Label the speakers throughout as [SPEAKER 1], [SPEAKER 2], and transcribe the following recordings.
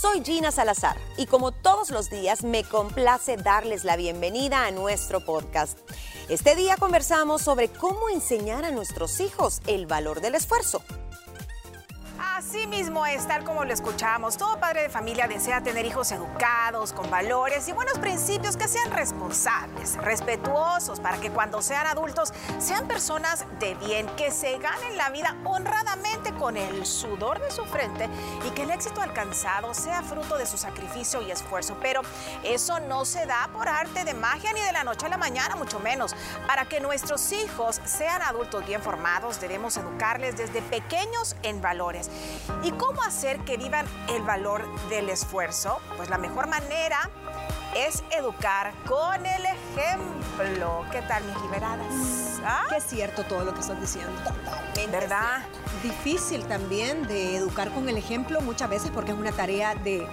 [SPEAKER 1] Soy Gina Salazar y como todos los días me complace darles la bienvenida a nuestro podcast. Este día conversamos sobre cómo enseñar a nuestros hijos el valor del esfuerzo.
[SPEAKER 2] Así mismo es, tal como lo escuchamos. Todo padre de familia desea tener hijos educados, con valores y buenos principios que sean responsables, respetuosos, para que cuando sean adultos sean personas de bien, que se ganen la vida honradamente con el sudor de su frente y que el éxito alcanzado sea fruto de su sacrificio y esfuerzo. Pero eso no se da por arte de magia ni de la noche a la mañana, mucho menos. Para que nuestros hijos sean adultos bien formados, debemos educarles desde pequeños en valores. ¿Y cómo hacer que vivan el valor del esfuerzo? Pues la mejor manera es educar con el ejemplo. ¿Qué tal, mis liberadas?
[SPEAKER 3] ¿Ah? Que es cierto todo lo que estás diciendo.
[SPEAKER 2] ¿Verdad?
[SPEAKER 3] Difícil también de educar con el ejemplo muchas veces porque es una tarea de,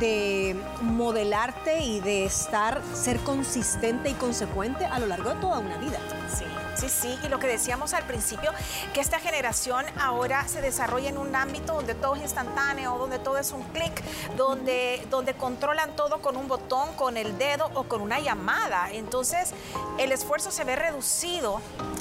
[SPEAKER 3] de modelarte y de estar, ser consistente y consecuente a lo largo de toda una vida.
[SPEAKER 2] Sí. Sí, sí, y lo que decíamos al principio, que esta generación ahora se desarrolla en un ámbito donde todo es instantáneo, donde todo es un clic, donde, donde controlan todo con un botón, con el dedo o con una llamada. Entonces, el esfuerzo se ve reducido,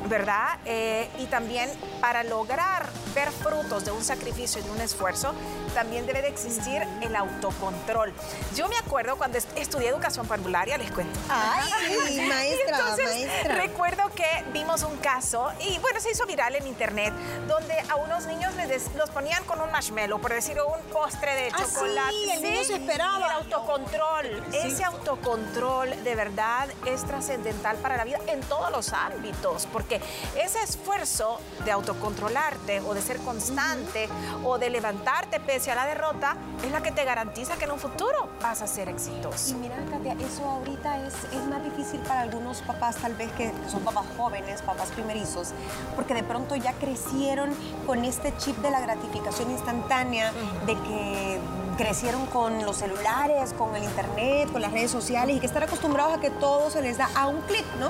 [SPEAKER 2] ¿verdad? Eh, y también para lograr ver frutos de un sacrificio y de un esfuerzo, también debe de existir el autocontrol. Yo me acuerdo cuando estudié educación parvularia, les cuento.
[SPEAKER 3] Ay, sí, maestra, maestra.
[SPEAKER 2] Recuerdo que vimos un caso y bueno, se hizo viral en internet donde a unos niños les los ponían con un marshmallow, por decir un postre de
[SPEAKER 3] Ah,
[SPEAKER 2] chocolate.
[SPEAKER 3] sí, el niño se esperaba.
[SPEAKER 2] el autocontrol. Ese autocontrol de verdad es trascendental para la vida en todos los ámbitos, porque ese esfuerzo de autocontrolarte o de ser constante o de levantarte pese a la derrota es la que te garantiza que en un futuro vas a ser exitoso.
[SPEAKER 4] Y mira, Katia, eso ahorita es, es más difícil para algunos papás, tal vez que son papás jóvenes, papás primerizos, porque de pronto ya crecieron con este chip de la gratificación instantánea, de que crecieron con los celulares, con el internet, con las redes sociales y que están acostumbrados a que todo se les da a un clic, ¿no?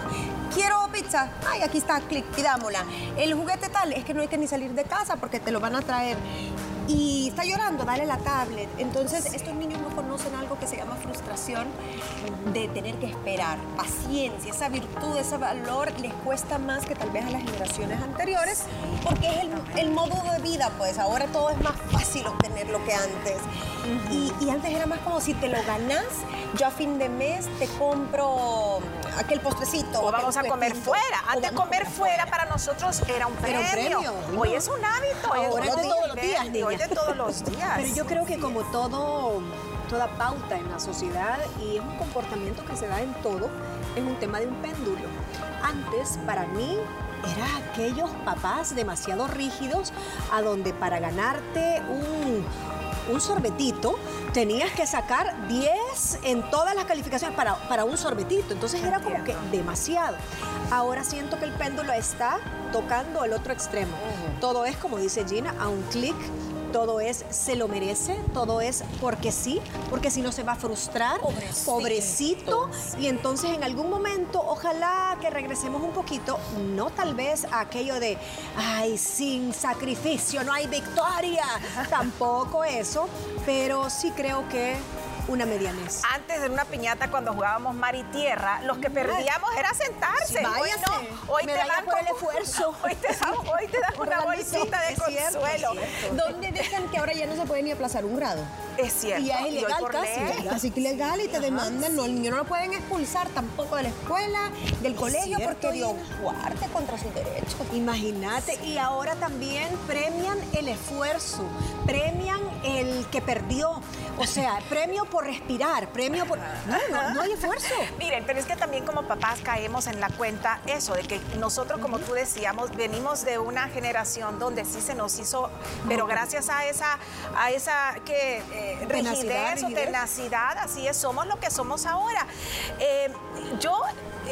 [SPEAKER 4] Quiero pizza, ay, aquí está, clic, pidámosla. El juguete tal, es que no hay que ni salir de casa porque te lo van a traer. Y está llorando, dale la tablet. Entonces, estos niños conocen algo que se llama frustración de tener que esperar, paciencia, esa virtud, ese valor les cuesta más que tal vez a las generaciones anteriores, porque es el, el modo de vida, pues ahora todo es más fácil obtenerlo que antes. y, y antes era más como si te lo ganas, yo a fin de mes te compro aquel postrecito.
[SPEAKER 2] O vamos a comer fuera. Antes comer fuera para nosotros era un premio. Hoy es un hábito. hoy
[SPEAKER 3] Ahora es de
[SPEAKER 2] un
[SPEAKER 3] todos los días,
[SPEAKER 2] nivel, Hoy
[SPEAKER 3] niña.
[SPEAKER 2] de todos los días.
[SPEAKER 3] Pero yo creo que como todo, toda pauta en la sociedad y es un comportamiento que se da en todo, es un tema de un péndulo. Antes, para mí, era aquellos papás demasiado rígidos a donde para ganarte un, un sorbetito tenías que sacar 10 en todas las calificaciones para, para un sorbetito. Entonces era como que demasiado. Ahora siento que el péndulo está tocando el otro extremo. Todo es, como dice Gina, a un clic todo es se lo merece, todo es porque sí, porque si no se va a frustrar,
[SPEAKER 4] Pobrecito.
[SPEAKER 3] pobrecito, y entonces en algún momento ojalá que regresemos un poquito, no tal vez a aquello de, ay, sin sacrificio no hay victoria, tampoco eso, pero sí creo que una medianez.
[SPEAKER 2] Antes de una piñata, cuando jugábamos mar y tierra, los que perdíamos era sentarse.
[SPEAKER 3] Sí,
[SPEAKER 2] hoy no. Hoy te dan
[SPEAKER 3] por el esfuerzo.
[SPEAKER 2] Hoy te dan, hoy te dan
[SPEAKER 3] Un
[SPEAKER 2] una bolsita de
[SPEAKER 3] cierto,
[SPEAKER 2] consuelo.
[SPEAKER 3] es cierto.
[SPEAKER 4] ¿Dónde dejan que ahora ya no se puede ni aplazar un grado?
[SPEAKER 2] Es cierto.
[SPEAKER 4] Y ya es ilegal casi. Así que ilegal y te demandan, no, el niño no lo pueden expulsar tampoco de la escuela, del colegio,
[SPEAKER 3] cierto,
[SPEAKER 4] porque dio fuerte contra sus derechos.
[SPEAKER 3] Imagínate, y ahora también premian el esfuerzo, premian el que perdió, o sea, premio por respirar, premio por... No, no, no hay esfuerzo.
[SPEAKER 2] Miren, pero es que también como papás caemos en la cuenta eso, de que nosotros, como tú decíamos, venimos de una generación donde sí se nos hizo, pero gracias a esa, a esa que eh,
[SPEAKER 3] Tenacidad,
[SPEAKER 2] rigidez o
[SPEAKER 3] rigidez.
[SPEAKER 2] tenacidad, así es, somos lo que somos ahora. Eh, yo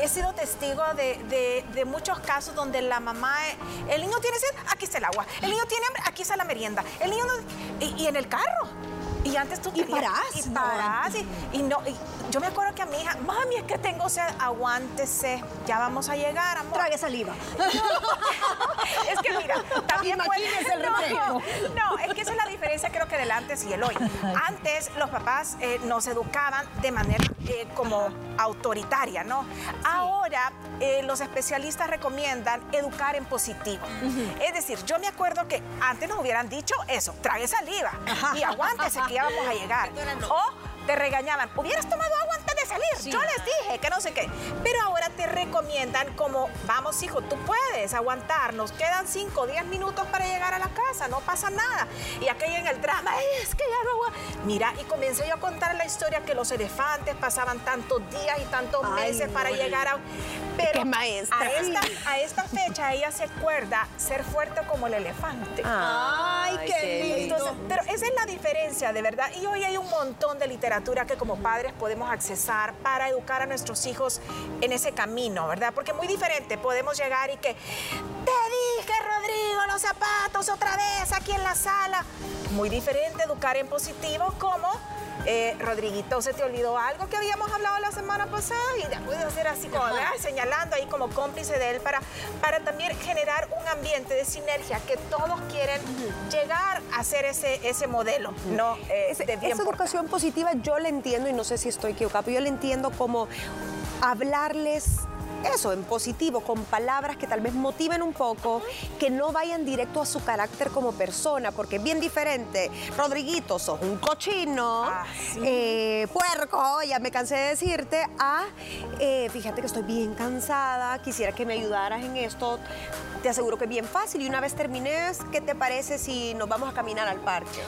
[SPEAKER 2] he sido testigo de, de- de muchos casos donde la mamá, el niño tiene sed, aquí está el agua, el niño tiene hambre, aquí está la merienda, el niño no- y, y en el carro. Y antes tú
[SPEAKER 3] Y parás,
[SPEAKER 2] y
[SPEAKER 3] no,
[SPEAKER 2] parás,
[SPEAKER 3] antes
[SPEAKER 2] y, y no, y yo me acuerdo que a mi hija, mami, es que tengo sed, aguántese, ya vamos a llegar, amor.
[SPEAKER 3] Trague saliva.
[SPEAKER 2] es que mira, también
[SPEAKER 3] Imagínese el reflejo.
[SPEAKER 2] no, es que esa es la diferencia creo que del antes y el hoy. Antes los papás eh, nos educaban de manera eh, como autoritaria, ¿no? Ahora eh, los especialistas recomiendan educar en positivo. Es decir, yo me acuerdo que antes nos hubieran dicho eso, trague saliva y aguántese que ya vamos a llegar. O te regañaban, hubieras tomado agua antes de salir. Yo les dije que no sé qué. Pero ahora te recomiendan como, vamos hijo, tú puedes aguantar, nos quedan 5 o 10 minutos para llegar a la casa, no pasa nada. Y aquello en el drama, es que ya no voy a-". Mira, y comencé yo a contar la historia que los elefantes pasaban tantos días y tantos
[SPEAKER 3] Ay,
[SPEAKER 2] meses para
[SPEAKER 3] no.
[SPEAKER 2] llegar a... Pero
[SPEAKER 4] Qué maestra.
[SPEAKER 2] A esta, a esta fecha ella se acuerda ser fuerte como el elefante.
[SPEAKER 3] Ay, qué lindo.
[SPEAKER 2] Entonces, pero esa es la diferencia, de verdad. Y hoy hay un montón de literatura que como padres podemos accesar para educar a nuestros hijos en ese camino, ¿verdad? Porque muy diferente, podemos llegar y que, te dije, Rodrigo, los zapatos otra vez aquí en la sala. Muy diferente educar en positivo como... eh, Rodriguito, ¿se te olvidó algo que habíamos hablado la semana pasada? Y ya puedes hacer así como, ¿verdad? señalando ahí como cómplice de él para, para también generar un ambiente de sinergia que todos quieren llegar a ser ese, ese modelo, ¿no? Eh,
[SPEAKER 4] esa educación positiva yo la entiendo y no sé si estoy equivocada, pero yo la entiendo como hablarles eso, en positivo, con palabras que tal vez motiven un poco, que no vayan directo a su carácter como persona, porque es bien diferente. Rodriguito, sos un cochino,
[SPEAKER 2] Ah,
[SPEAKER 4] eh, puerco, ya me cansé de decirte, a eh, fíjate que estoy bien cansada, quisiera que me ayudaras en esto. Te aseguro que es bien fácil y una vez termines, ¿qué te parece si nos vamos a caminar al parque?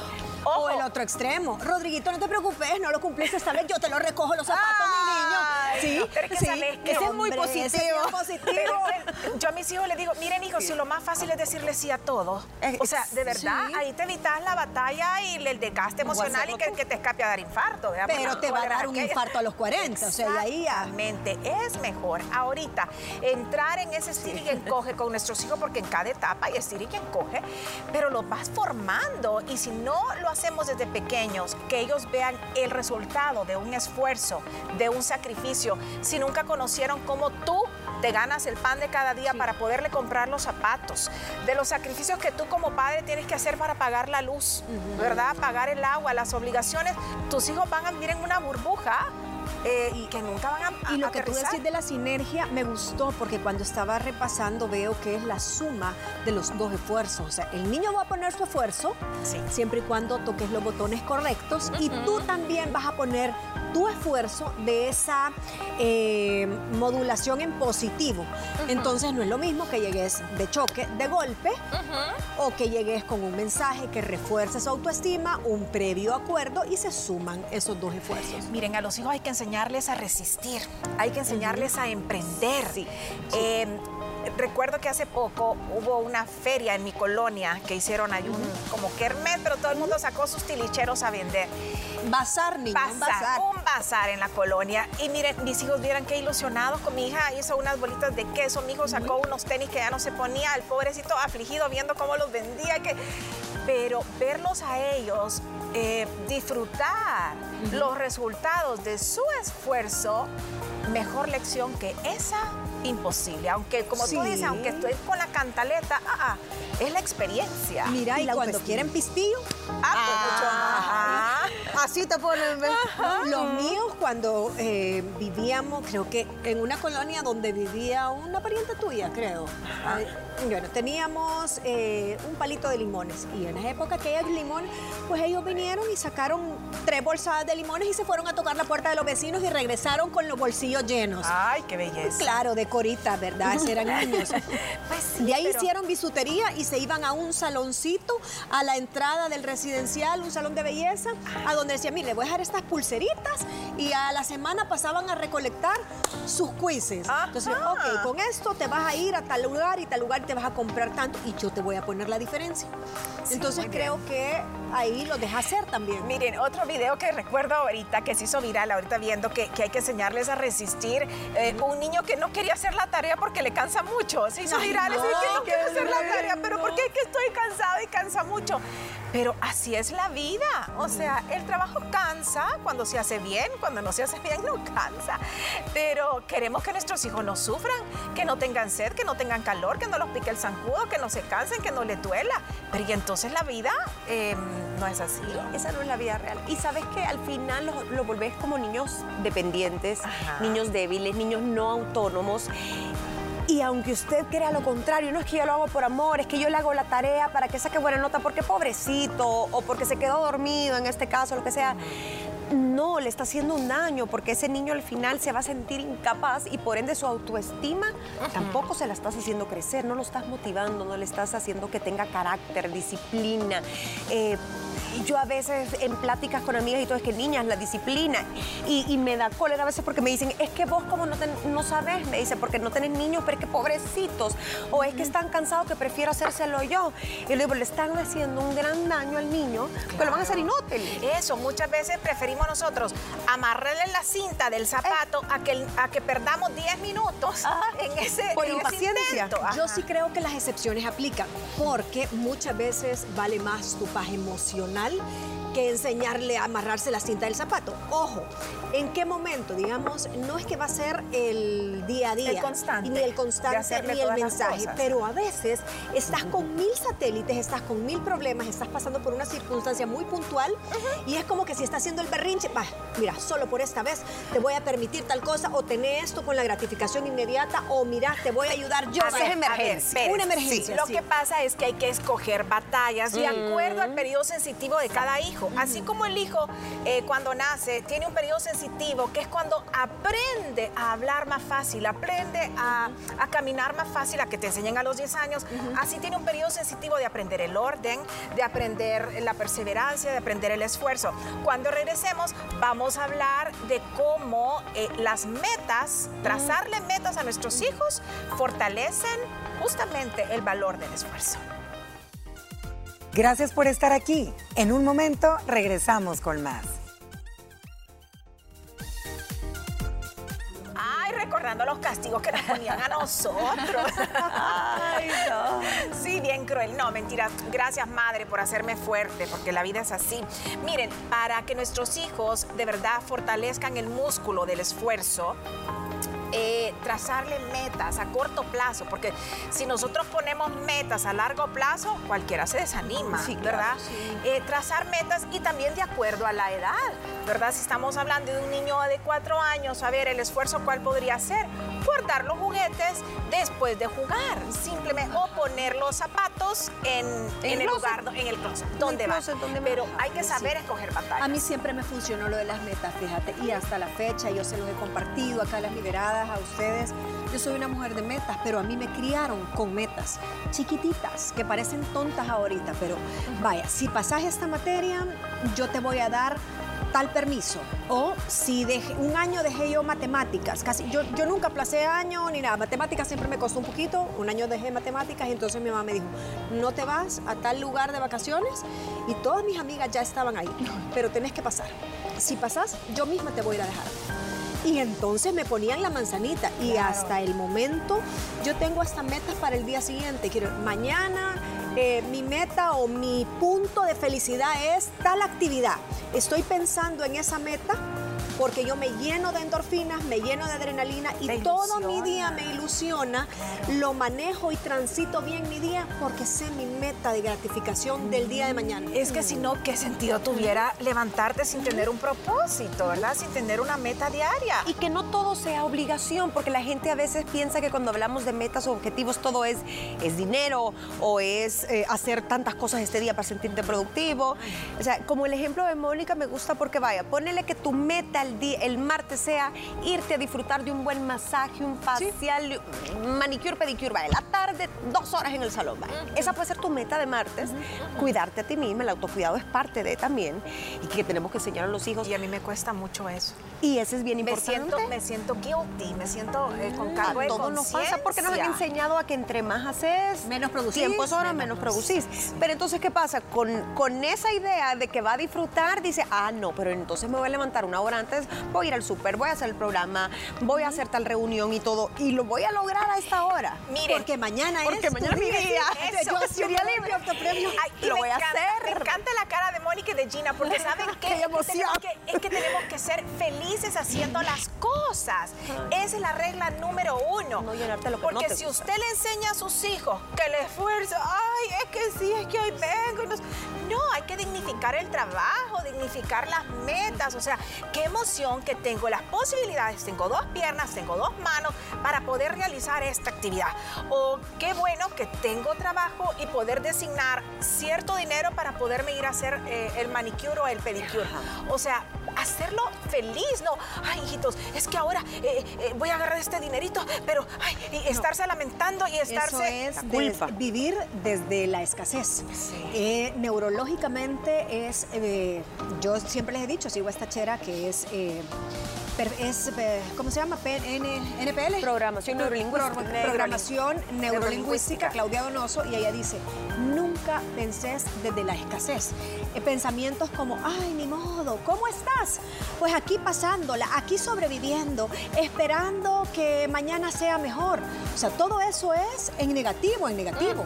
[SPEAKER 3] O el otro extremo. Rodriguito, no te preocupes, no lo cumpliste esta vez, yo te lo recojo los zapatos,
[SPEAKER 2] Ay,
[SPEAKER 3] mi niño. Sí,
[SPEAKER 2] pero es que
[SPEAKER 3] sí,
[SPEAKER 2] sabes que
[SPEAKER 3] ese
[SPEAKER 4] es muy
[SPEAKER 3] es
[SPEAKER 4] positivo.
[SPEAKER 2] Pero que yo a mis hijos les digo, miren hijos, si lo más fácil es decirle sí a todo.
[SPEAKER 4] Eh,
[SPEAKER 2] O sea, de verdad,
[SPEAKER 3] sí.
[SPEAKER 2] ahí te evitas la batalla y el desgaste emocional y que, que te escape a dar infarto. ¿verdad?
[SPEAKER 3] Pero te va a dar un infarto a los 40, o sea, y ahí ya.
[SPEAKER 2] Exactamente, es mejor ahorita entrar en ese estir y encoge con nuestros hijos, porque en cada etapa hay estir y encoge, pero los vas formando y si no lo hacemos desde pequeños, que ellos vean el resultado de un esfuerzo, de un sacrificio, si nunca conocieron cómo tú te ganas el pan de cada día para poderle comprar los zapatos, de los sacrificios que tú como padre tienes que hacer para pagar la luz, ¿verdad? Pagar el agua, las obligaciones, tus hijos van a vivir en una burbuja eh, y que nunca van a, a
[SPEAKER 3] Y lo que tú decís de la sinergia me gustó porque cuando estaba repasando veo que es la suma de los dos esfuerzos. O sea, el niño va a poner su esfuerzo
[SPEAKER 2] Sí.
[SPEAKER 3] siempre y cuando toques los botones correctos y tú también vas a poner tu esfuerzo de esa eh, modulación en positivo. Entonces no es lo mismo que llegues de choque, de golpe, o que llegues con un mensaje que refuerce su autoestima, un previo acuerdo y se suman esos dos esfuerzos.
[SPEAKER 2] Miren, a los hijos hay que enseñarles a resistir, hay que enseñarles a emprender. Eh, recuerdo que hace poco hubo una feria en mi colonia que hicieron ahí un como kermés, pero todo el mundo sacó sus tilicheros a vender.
[SPEAKER 3] Bazar, niño, un bazar.
[SPEAKER 2] Bazar, un bazar en la colonia. Y miren, mis hijos vieran qué ilusionados con mi hija. Hizo unas bolitas de queso. Mi hijo sacó unos tenis que ya no se ponía. El pobrecito afligido viendo cómo los vendía. Que... Pero verlos a ellos eh, disfrutar los resultados de su esfuerzo, mejor lección que esa, imposible. Aunque, como tú dices, aunque estoy con la cantaleta, ah, ah, es la experiencia.
[SPEAKER 3] Mira,
[SPEAKER 4] Y la
[SPEAKER 3] cuando
[SPEAKER 4] autoestima.
[SPEAKER 3] quieren pistillo,
[SPEAKER 2] Ah, pues mucho más. Ajá.
[SPEAKER 4] Así te ponen.
[SPEAKER 3] los míos cuando eh, vivíamos, creo que en una colonia donde vivía una pariente tuya, creo. Ay, Bueno, teníamos eh, un palito de limones y en esa época que hay limones, pues ellos vinieron y sacaron tres bolsadas de limones y se fueron a tocar la puerta de los vecinos y regresaron con los bolsillos llenos.
[SPEAKER 2] Ay, qué belleza.
[SPEAKER 3] Claro, de corita, ¿verdad? Esos eran niños.
[SPEAKER 2] Pues sí,
[SPEAKER 3] de ahí
[SPEAKER 2] pero-
[SPEAKER 3] hicieron bisutería y se iban a un saloncito a la entrada del residencial, un salón de belleza, a donde decían, mire, voy a dejar estas pulseritas y a la semana pasaban a recolectar sus quizzes.
[SPEAKER 2] Ajá.
[SPEAKER 3] Entonces, ok, con esto te vas a ir a tal lugar y tal lugar te vas a comprar tanto y yo te voy a poner la diferencia.
[SPEAKER 2] Sí,
[SPEAKER 3] Entonces creo que ahí lo deja hacer también.
[SPEAKER 2] Miren, otro video que recuerdo ahorita, que se hizo viral ahorita viendo que, que hay que enseñarles a resistir. eh, un niño que no quería hacer la tarea porque le cansa mucho. Se hizo viral
[SPEAKER 3] no,
[SPEAKER 2] que no quiero hacer la tarea, pero
[SPEAKER 3] lindo.
[SPEAKER 2] ¿por qué es que estoy cansado y cansa mucho? Pero así es la vida. O sea, el trabajo cansa cuando se hace bien, cuando no se hace bien no cansa. Pero queremos que nuestros hijos no sufran, que no tengan sed, que no tengan calor, que no los pique el zancudo, que no se cansen, que no les duela. Pero y entonces la vida em, no es así.
[SPEAKER 4] Esa no es la vida real. Y sabes que al final lo, lo volvés como niños dependientes, niños débiles, niños no autónomos. Y aunque usted crea lo contrario, no es que yo lo hago por amor, es que yo le hago la tarea para que saque buena nota porque pobrecito o porque se quedó dormido en este caso, lo que sea. No, le está haciendo un daño porque ese niño al final se va a sentir incapaz y por ende su autoestima tampoco se la estás haciendo crecer, no lo estás motivando, no le estás haciendo que tenga carácter, disciplina. Eh, yo a veces en pláticas con amigas y todo es que niñas, la disciplina. Y, me da cólera a veces porque me dicen, es que vos como no, no sabes, me dice, porque no tenés niños, pero es que pobrecitos. O es que están cansados que prefiero hacérselo yo. Y le digo, le están haciendo un gran daño al niño, que lo van a hacer inútil.
[SPEAKER 2] Eso, muchas veces preferimos nosotros amarrarle la cinta del zapato a, que, a que perdamos 10 minutos ah, en ese
[SPEAKER 4] Por impaciencia.
[SPEAKER 3] Yo sí creo que las excepciones aplican, porque muchas veces vale más tu paz emocional Nacional que enseñarle a amarrarse la cinta del zapato. Ojo, ¿en qué momento? Digamos, no es que va a ser el día a día.
[SPEAKER 2] El constante.
[SPEAKER 3] Ni el constante, ni el mensaje. Pero a veces estás con mil satélites, estás con mil problemas, estás pasando por una circunstancia muy puntual y es como que si está haciendo el berrinche, va, mira, solo por esta vez te voy a permitir tal cosa o tener esto con la gratificación inmediata o mira, te voy a ayudar yo.
[SPEAKER 2] A emergencia. una emergencia. Lo que pasa es que hay que escoger batallas de acuerdo al periodo sensitivo de cada hijo. Así como el hijo eh, cuando nace tiene un periodo sensitivo que es cuando aprende a hablar más fácil, aprende a, caminar más fácil, a que te enseñen a los 10 años, así tiene un periodo sensitivo de aprender el orden, de aprender la perseverancia, de aprender el esfuerzo. Cuando regresemos vamos a hablar de cómo eh, las metas, trazarle metas a nuestros hijos, fortalecen justamente el valor del esfuerzo.
[SPEAKER 5] Gracias por estar aquí. En un momento regresamos con más.
[SPEAKER 2] Ay, recordando los castigos que nos ponían a nosotros. Ay, no. Sí, bien cruel. No, mentira. Gracias, madre, por hacerme fuerte, porque la vida es así. Miren, para que nuestros hijos de verdad fortalezcan el músculo del esfuerzo, eh, trazarle metas a corto plazo, porque si nosotros ponemos metas a largo plazo, cualquiera se desanima, ¿verdad? Eh, trazar metas y también de acuerdo a la edad, ¿verdad? Si estamos hablando de un niño de cuatro años, a ver, el esfuerzo cuál podría ser, guardar los juguetes después de jugar, simplemente, o poner los zapatos en, el lugar, en el closet, donde va. Pero hay que saber escoger batallas.
[SPEAKER 3] A mí siempre me funcionó lo de las metas, fíjate, y hasta la fecha yo se los he compartido acá a las liberadas a ustedes. Yo soy una mujer de metas, pero a mí me criaron con metas chiquititas que parecen tontas ahorita, pero vaya, si pasas esta materia, yo te voy a dar tal permiso. O si dejé, un año dejé yo matemáticas, casi, yo, yo nunca placé año ni nada, matemáticas siempre me costó un poquito, un año dejé matemáticas y entonces mi mamá me dijo, no te vas a tal lugar de vacaciones y todas mis amigas ya estaban ahí, pero tenés que pasar. Si pasas, yo misma te voy a ir a dejar. Y entonces me ponían la manzanita y hasta el momento yo tengo hasta metas para el día siguiente. Quiero, mañana eh, mi meta o mi punto de felicidad es tal actividad. Estoy pensando en esa meta porque yo me lleno de endorfinas, me lleno de adrenalina y todo mi día me ilusiona, lo manejo y transito bien mi día porque sé mi meta de gratificación del día de mañana.
[SPEAKER 2] Es que si no, ¿qué sentido tuviera levantarte sin tener un propósito, verdad? Sin tener una meta diaria.
[SPEAKER 4] Y que no todo sea obligación, porque la gente a veces piensa que cuando hablamos de metas o objetivos todo es, es dinero o es eh, hacer tantas cosas este día para sentirte productivo. O sea, como el ejemplo de Mónica me gusta porque vaya, ponele que tu meta el, martes sea irte a disfrutar de un buen masaje, un facial, manicure, pedicure, va, la tarde, dos horas en el salón, Esa puede ser tu meta de martes. Cuidarte a ti misma, el autocuidado es parte de también y que tenemos que enseñar a los hijos.
[SPEAKER 2] Y a mí me cuesta mucho eso.
[SPEAKER 4] Y eso es bien importante.
[SPEAKER 2] Me siento, me siento guilty, me siento eh, con cargo de
[SPEAKER 4] Todo nos pasa porque nos han enseñado a que entre más haces,
[SPEAKER 3] menos producís.
[SPEAKER 4] Tiempo es hora, menos, producís. Pero entonces, ¿qué pasa? Con, con esa idea de que va a disfrutar, dice, ah, no, pero entonces me voy a levantar una hora antes Voy a ir al súper, voy a hacer el programa, voy a hacer tal reunión y todo. Y lo voy a lograr a esta hora.
[SPEAKER 2] Miren,
[SPEAKER 3] Porque mañana
[SPEAKER 4] Porque
[SPEAKER 3] es
[SPEAKER 4] mañana
[SPEAKER 3] tu
[SPEAKER 4] es mi día.
[SPEAKER 2] Eso,
[SPEAKER 3] Yo
[SPEAKER 2] sí,
[SPEAKER 3] sería
[SPEAKER 2] muy
[SPEAKER 3] libre autopremio.
[SPEAKER 2] Ay, y
[SPEAKER 4] Lo voy a hacer.
[SPEAKER 2] Me encanta la cara de Mónica y de Gina, porque ¿saben qué?
[SPEAKER 4] ¡Qué
[SPEAKER 2] Es que
[SPEAKER 4] emoción!
[SPEAKER 2] tenemos que- es que tenemos que ser felices haciendo las cosas. Esa es la regla número uno.
[SPEAKER 4] No llenarte lo que no
[SPEAKER 2] Porque
[SPEAKER 4] te
[SPEAKER 2] si
[SPEAKER 4] gusta.
[SPEAKER 2] usted le enseña a sus hijos que el esfuerzo, ay, es que sí, es que hoy vengo. no, hay que dignificar el trabajo, dignificar las metas. O sea, qué emoción que tengo las posibilidades, tengo dos piernas, tengo dos manos para poder realizar esta actividad. O qué bueno que tengo trabajo y poder designar cierto dinero para poderme ir a hacer eh, el manicure o el pedicure. O sea, hacerlo feliz, ¿no? Ay, hijitos, es que ahora eh, eh, voy a agarrar este dinerito, pero ay, y estarse lamentando y estarse...
[SPEAKER 3] Eso es
[SPEAKER 4] La culpa.
[SPEAKER 3] des- vivir desde la escasez. Eh, neurológicamente es, eh, yo siempre les he dicho, sigo a esta chera que es, es eh, ¿cómo se llama? NPL.
[SPEAKER 4] Programación neurolingüística.
[SPEAKER 3] Pro- Programación neurolingüística, Claudia Donoso, y ella dice, nunca penses desde la escasez. Eh, pensamientos como, ay, ni modo, ¿cómo estás? Pues aquí pasándola, aquí sobreviviendo, esperando que mañana sea mejor. O sea, todo eso es en negativo, en negativo.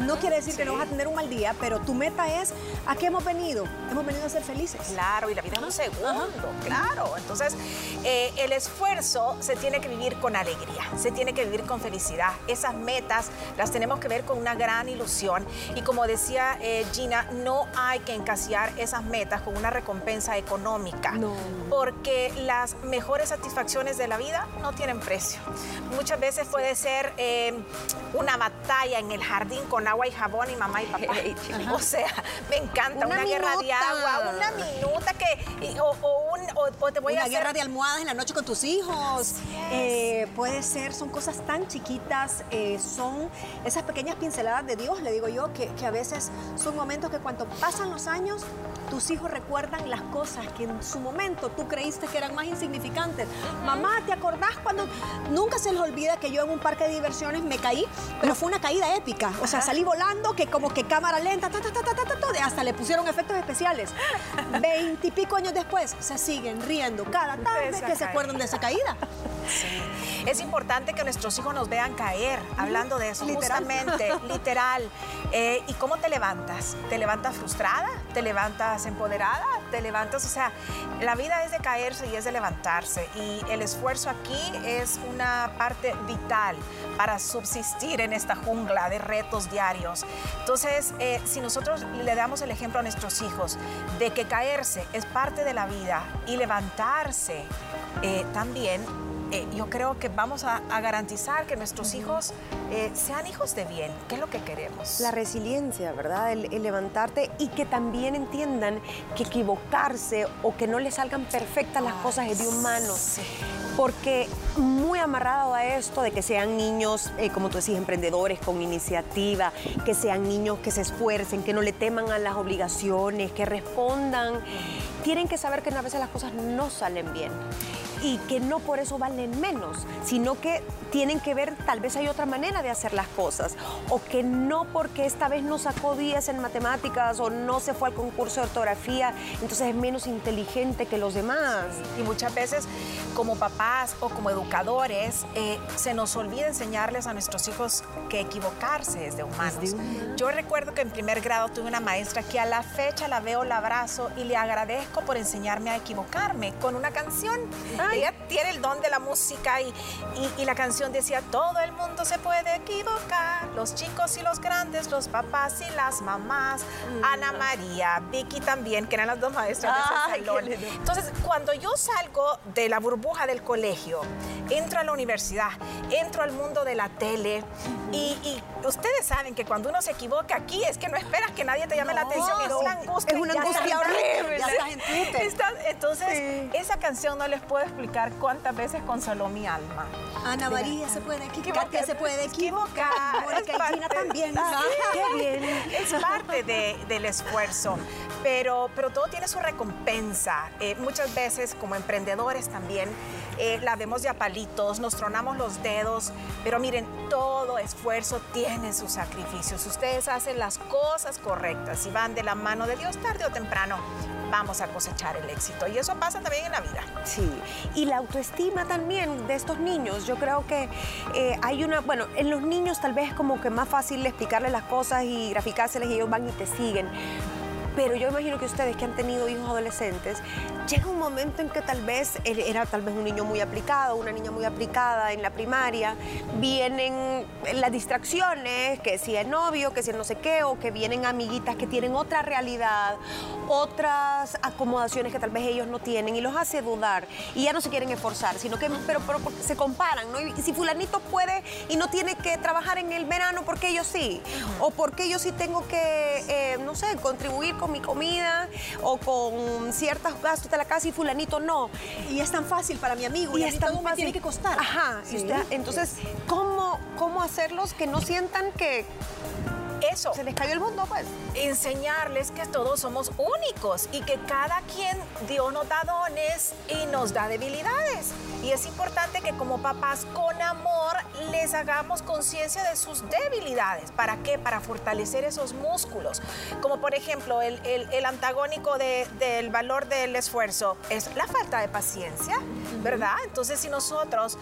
[SPEAKER 3] No quiere decir que no vas a tener un mal día, pero tu meta es, ¿a qué hemos venido? Hemos venido a ser felices.
[SPEAKER 2] Claro, y la vida es un segundo, claro. Entonces, eh, el esfuerzo se tiene que vivir con alegría, se tiene que vivir con felicidad. Esas metas las tenemos que ver con una gran ilusión. Y como decía eh, Gina, no hay que encasillar esas metas con una recompensa económica.
[SPEAKER 4] No.
[SPEAKER 2] Porque las mejores satisfacciones de la vida no tienen precio. Muchas veces puede ser eh, una batalla en el jardín con agua y jabón y mamá y papá. O sea, me encanta
[SPEAKER 4] Una
[SPEAKER 2] una, guerra de agua, una minuta que y- o, o un o, o te voy
[SPEAKER 3] una
[SPEAKER 2] a hacer
[SPEAKER 3] guerra de almohadas en la noche con tus hijos. Eh, puede ser, son cosas tan chiquitas, eh, son esas pequeñas pinceladas de Dios, le digo yo, que, que a veces son momentos que cuando pasan los años, tus hijos recuerdan las cosas que en su momento tú creíste que eran más insignificantes. Mamá, ¿te acordás cuando nunca se les olvida que yo en un parque de diversiones me caí, pero fue una caída épica? O sea, salí volando que como que cámara lenta, ta, ta, ta, ta, ta, hasta le pusieron efectos especiales. Veintipico años después se siguen riendo cada tarde que se acuerdan de esa caída.
[SPEAKER 2] Es importante que nuestros hijos nos vean caer, hablando de eso,
[SPEAKER 3] Literal.
[SPEAKER 2] justamente, literal. Eh, ¿Y cómo te levantas? ¿Te levantas frustrada? ¿Te levantas empoderada? ¿Te levantas? O sea, la vida es de caerse y es de levantarse. Y el esfuerzo aquí es una parte vital para subsistir en esta jungla de retos diarios. Entonces, eh, si nosotros le damos el ejemplo a nuestros hijos de que caerse es parte de la vida y levantarse eh, también, eh, yo creo que vamos a, a garantizar que nuestros hijos eh, sean hijos de bien, que es lo que queremos.
[SPEAKER 4] La resiliencia, ¿verdad? El, el levantarte y que también entiendan que equivocarse o que no les salgan perfectas las cosas es de humanos. Porque muy amarrado a esto de que sean niños, eh, como tú decís, emprendedores con iniciativa, que sean niños que se esfuercen, que no le teman a las obligaciones, que respondan, tienen que saber que a veces las cosas no salen bien y que no por eso valen menos, sino que tienen que ver, tal vez hay otra manera de hacer las cosas, o que no porque esta vez no sacó 10 en matemáticas o no se fue al concurso de ortografía, entonces es menos inteligente que los demás.
[SPEAKER 2] Y muchas veces como papás o como educadores eh, se nos olvida enseñarles a nuestros hijos que equivocarse es de humanos. Yo recuerdo que en primer grado tuve una maestra que a la fecha la veo, la abrazo y le agradezco por enseñarme a equivocarme con una canción. Ella tiene el don de la música y, y- y la canción decía, todo el mundo se puede equivocar, los chicos y los grandes, los papás y las mamás, Ana María, Vicky también, que eran las dos maestras de
[SPEAKER 4] Ay,
[SPEAKER 2] ese salón. Entonces, cuando yo salgo de la burbuja del colegio, entro a la universidad, entro al mundo de la tele y, y ustedes saben que cuando uno se equivoca aquí es que no esperas que nadie te llame la atención, es una angustia.
[SPEAKER 4] es una angustia horrible.
[SPEAKER 3] Ya estás en Twitter.
[SPEAKER 2] entonces, esa canción no les puedo explicar cuántas veces consoló mi alma.
[SPEAKER 3] Ana María se puede equivocar, Katia se puede equivocar, Mónica también.
[SPEAKER 2] Ah,
[SPEAKER 4] Qué bien.
[SPEAKER 2] Es parte de- del esfuerzo, pero, pero todo tiene su recompensa. Eh, muchas veces como emprendedores también eh, la vemos de a palitos, nos tronamos los dedos, pero miren, todo esfuerzo tiene sus sacrificios. Ustedes hacen las cosas correctas y van de la mano de Dios tarde o temprano. Vamos a cosechar el éxito. Y eso pasa también en la vida.
[SPEAKER 4] Sí, y la autoestima también de estos niños. Yo creo que eh, hay una, bueno, en los niños tal vez es como que más fácil explicarles las cosas y graficárselas y ellos van y te siguen. Pero yo imagino que ustedes que han tenido hijos adolescentes, llega un momento en que tal vez era tal vez un niño muy aplicado, una niña muy aplicada en la primaria, vienen las distracciones, que si es novio, que si es no sé qué, o que vienen amiguitas que tienen otra realidad, otras acomodaciones que tal vez ellos no tienen y los hace dudar y ya no se quieren esforzar, sino que pero, pero se comparan, ¿no? Y si fulanito puede y no tiene que trabajar en el verano, ¿por qué yo sí? O ¿por qué yo sí tengo que, eh, no sé, contribuir con mi comida o con ciertos gastos de la casa y fulanito no.
[SPEAKER 3] Y es tan fácil para mi amigo y,
[SPEAKER 4] es
[SPEAKER 3] todo me tiene que costar.
[SPEAKER 4] Ajá, entonces, ¿cómo, ¿cómo hacerlos que no sientan que
[SPEAKER 2] eso.
[SPEAKER 4] Se les cayó el mundo, pues.
[SPEAKER 2] Enseñarles que todos somos únicos y que cada quien Dios nos da dones y nos da debilidades. Y es importante que como papás con amor les hagamos conciencia de sus debilidades. ¿Para qué? Para fortalecer esos músculos. Como por ejemplo el, el, antagónico del valor del esfuerzo es la falta de paciencia, ¿verdad? Entonces si nosotros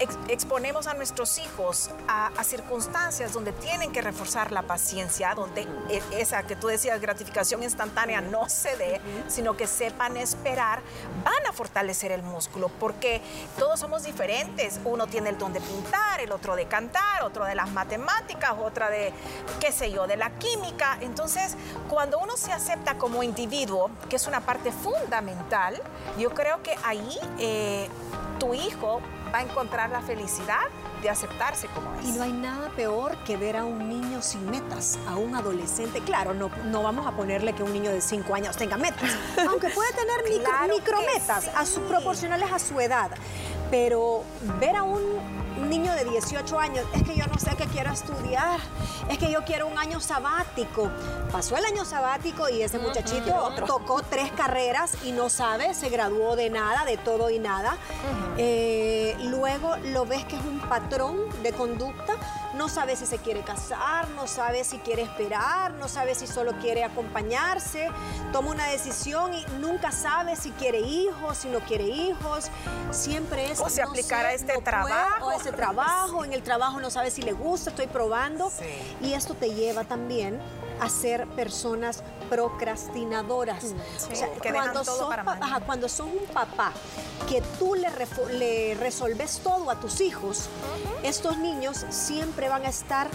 [SPEAKER 2] em, exponemos a nuestros hijos a, a circunstancias donde tienen que reforzar la paciencia, donde e, esa que tú decías, gratificación instantánea, no se dé, sino que sepan esperar, van a fortalecer el músculo, porque todos somos diferentes. Uno tiene el don de pintar, el otro de cantar, otro de las matemáticas, otra de, qué sé yo, de la química. Entonces, cuando uno se acepta como individuo, que es una parte fundamental, yo creo que ahí eh, tu hijo va a encontrar la felicidad de aceptarse como es.
[SPEAKER 3] Y no hay nada peor que ver a un niño sin metas, a un adolescente. Claro, no, no vamos a ponerle que un niño de 5 años tenga metas, aunque puede tener micro, micrometas a su, proporcionales a su edad. Pero ver a un un niño de 18 años, es que yo no sé qué quiero estudiar, es que yo quiero un año sabático. Pasó el año sabático y ese muchachito tocó tres carreras y no sabe, se graduó de nada, de todo y nada. Eh, luego lo ves que es un patrón de conducta no sabe si se quiere casar, no sabe si quiere esperar, no sabe si solo quiere acompañarse, toma una decisión y nunca sabe si quiere hijos, si no quiere hijos, siempre es...
[SPEAKER 2] O se aplicar a este trabajo.
[SPEAKER 3] o ese trabajo, en el trabajo no sabe si le gusta, estoy probando. Y esto te lleva también a ser personas procrastinadoras. Mm, cuando, son, cuando son un papá que tú le, le resolves todo a tus hijos, estos niños siempre van a estar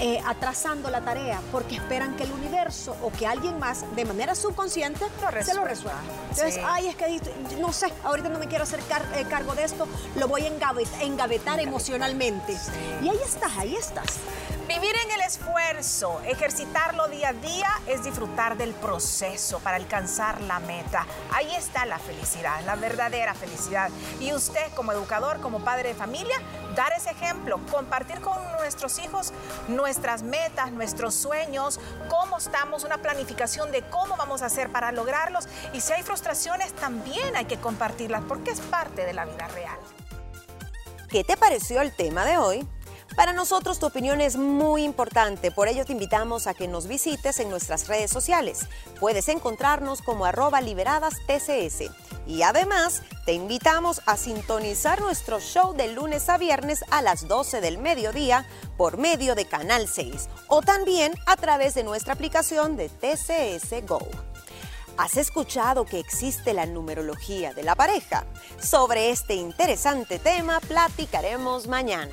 [SPEAKER 3] eh, atrasando la tarea porque esperan que el universo o que alguien más, de manera subconsciente, se lo resuelva. Entonces, ay, es que no sé, ahorita no me quiero hacer eh, cargo de esto, lo voy a engavetar, emocionalmente. Y ahí estás, ahí estás.
[SPEAKER 2] Vivir en el esfuerzo, ejercitarlo día a día, es disfrutar del proceso para alcanzar la meta. Ahí está la felicidad, la verdadera felicidad. Y usted como educador, como padre de familia, dar ese ejemplo, compartir con nuestros hijos nuestras metas, nuestros sueños, cómo estamos, una planificación de cómo vamos a hacer para lograrlos. Y si hay frustraciones, también hay que compartirlas porque es parte de la vida real.
[SPEAKER 4] ¿Qué te pareció el tema de hoy? Para nosotros tu opinión es muy importante, por ello te invitamos a que nos visites en nuestras redes sociales. Puedes encontrarnos como arroba liberadas TCS. Y además te invitamos a sintonizar nuestro show de lunes a viernes a las 12 del mediodía por medio de Canal 6 o también a través de nuestra aplicación de TCS Go. ¿Has escuchado que existe la numerología de la pareja? Sobre este interesante tema platicaremos mañana.